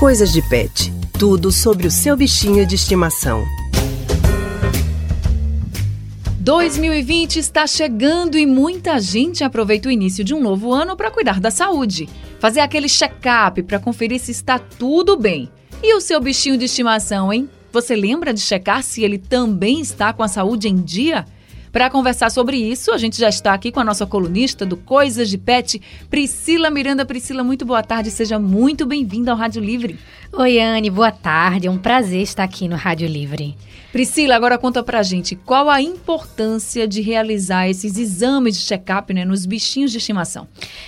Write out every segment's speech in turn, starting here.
Coisas de Pet. Tudo sobre o seu bichinho de estimação. 2020 está chegando e muita gente aproveita o início de um novo ano para cuidar da saúde, fazer aquele check-up para conferir se está tudo bem. E o seu bichinho de estimação, hein? Você lembra de checar se ele também está com a saúde em dia? Para conversar sobre isso, a gente já está aqui com a nossa colunista do Coisas de Pet, Priscila Miranda. Priscila, muito boa tarde, seja muito bem-vinda ao Rádio Livre. Oi, Anne, boa tarde. É um prazer estar aqui no Rádio Livre. Priscila, agora conta pra gente qual a importância de realizar esses exames de check-up né, nos bichinhos de estimação.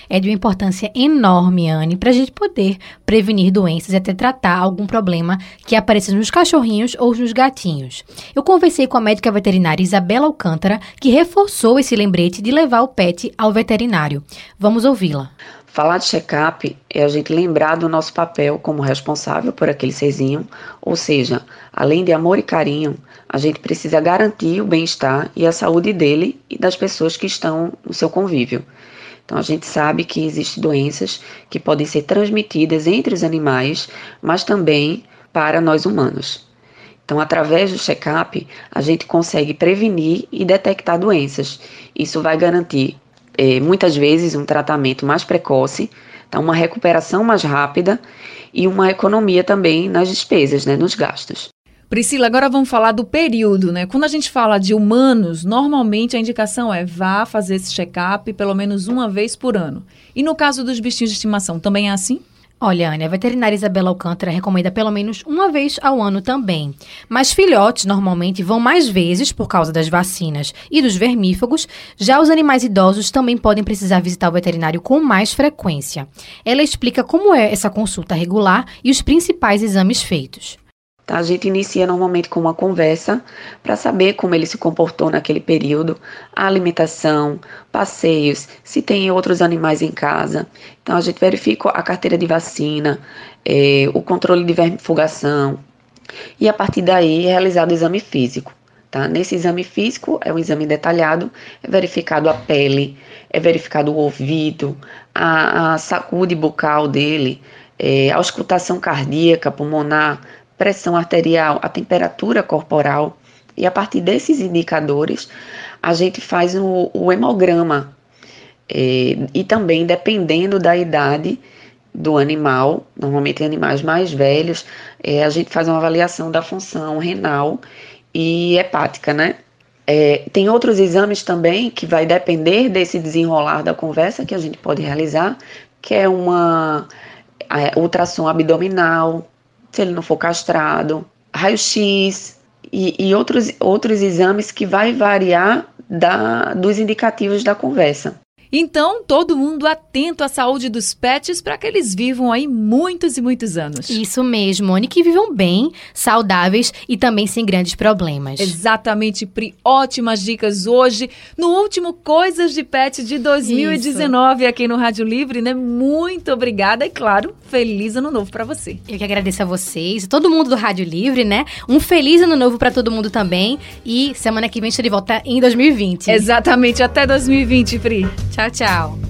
É de uma importância enorme, Anne, para a gente poder prevenir doenças e até tratar algum problema que apareça nos cachorrinhos ou nos gatinhos. Eu conversei com a médica veterinária Isabela Alcântara, que reforçou esse lembrete de levar o pet ao veterinário. Vamos ouvi-la. Falar de check-up é a gente lembrar do nosso papel como responsável por aquele serzinho, ou seja, além de amor e carinho, a gente precisa garantir o bem-estar e a saúde dele e das pessoas que estão no seu convívio. Então a gente sabe que existem doenças que podem ser transmitidas entre os animais, mas também para nós humanos. Então, através do check-up, a gente consegue prevenir e detectar doenças. Isso vai garantir é, muitas vezes um tratamento mais precoce, então uma recuperação mais rápida e uma economia também nas despesas, né, nos gastos. Priscila, agora vamos falar do período, né? Quando a gente fala de humanos, normalmente a indicação é vá fazer esse check-up pelo menos uma vez por ano. E no caso dos bichinhos de estimação, também é assim? Olha, Ana, a veterinária Isabela Alcântara recomenda pelo menos uma vez ao ano também. Mas filhotes normalmente vão mais vezes por causa das vacinas e dos vermífugos. Já os animais idosos também podem precisar visitar o veterinário com mais frequência. Ela explica como é essa consulta regular e os principais exames feitos. Tá? A gente inicia normalmente com uma conversa para saber como ele se comportou naquele período, a alimentação, passeios, se tem outros animais em casa. Então a gente verifica a carteira de vacina, é, o controle de vermifugação e a partir daí é realizado o exame físico. Tá? Nesse exame físico, é um exame detalhado, é verificado a pele, é verificado o ouvido, a, a saúde bucal dele, é, a auscultação cardíaca, pulmonar, pressão arterial, a temperatura corporal. E a partir desses indicadores, a gente faz o, o hemograma. É, e também, dependendo da idade do animal, normalmente animais mais velhos, é, a gente faz uma avaliação da função renal e hepática, né? É, tem outros exames também que vai depender desse desenrolar da conversa que a gente pode realizar, que é uma é, ultrassom abdominal, se ele não for castrado, raio-x e, e, outros, outros exames que vai variar da, dos indicativos da conversa. Então, todo mundo atento à saúde dos pets para que eles vivam aí muitos e muitos anos. Isso mesmo, Oni, que vivam bem, saudáveis e também sem grandes problemas. Exatamente, Pri. Ótimas dicas hoje no último Coisas de Pet de 2019 Isso. aqui no Rádio Livre, né? Muito obrigada e, claro, feliz ano novo para você. Eu que agradeço a vocês, todo mundo do Rádio Livre, né? Um feliz ano novo para todo mundo também e semana que vem estou de volta em 2020. Exatamente, até 2020, Pri. Tchau, tchau.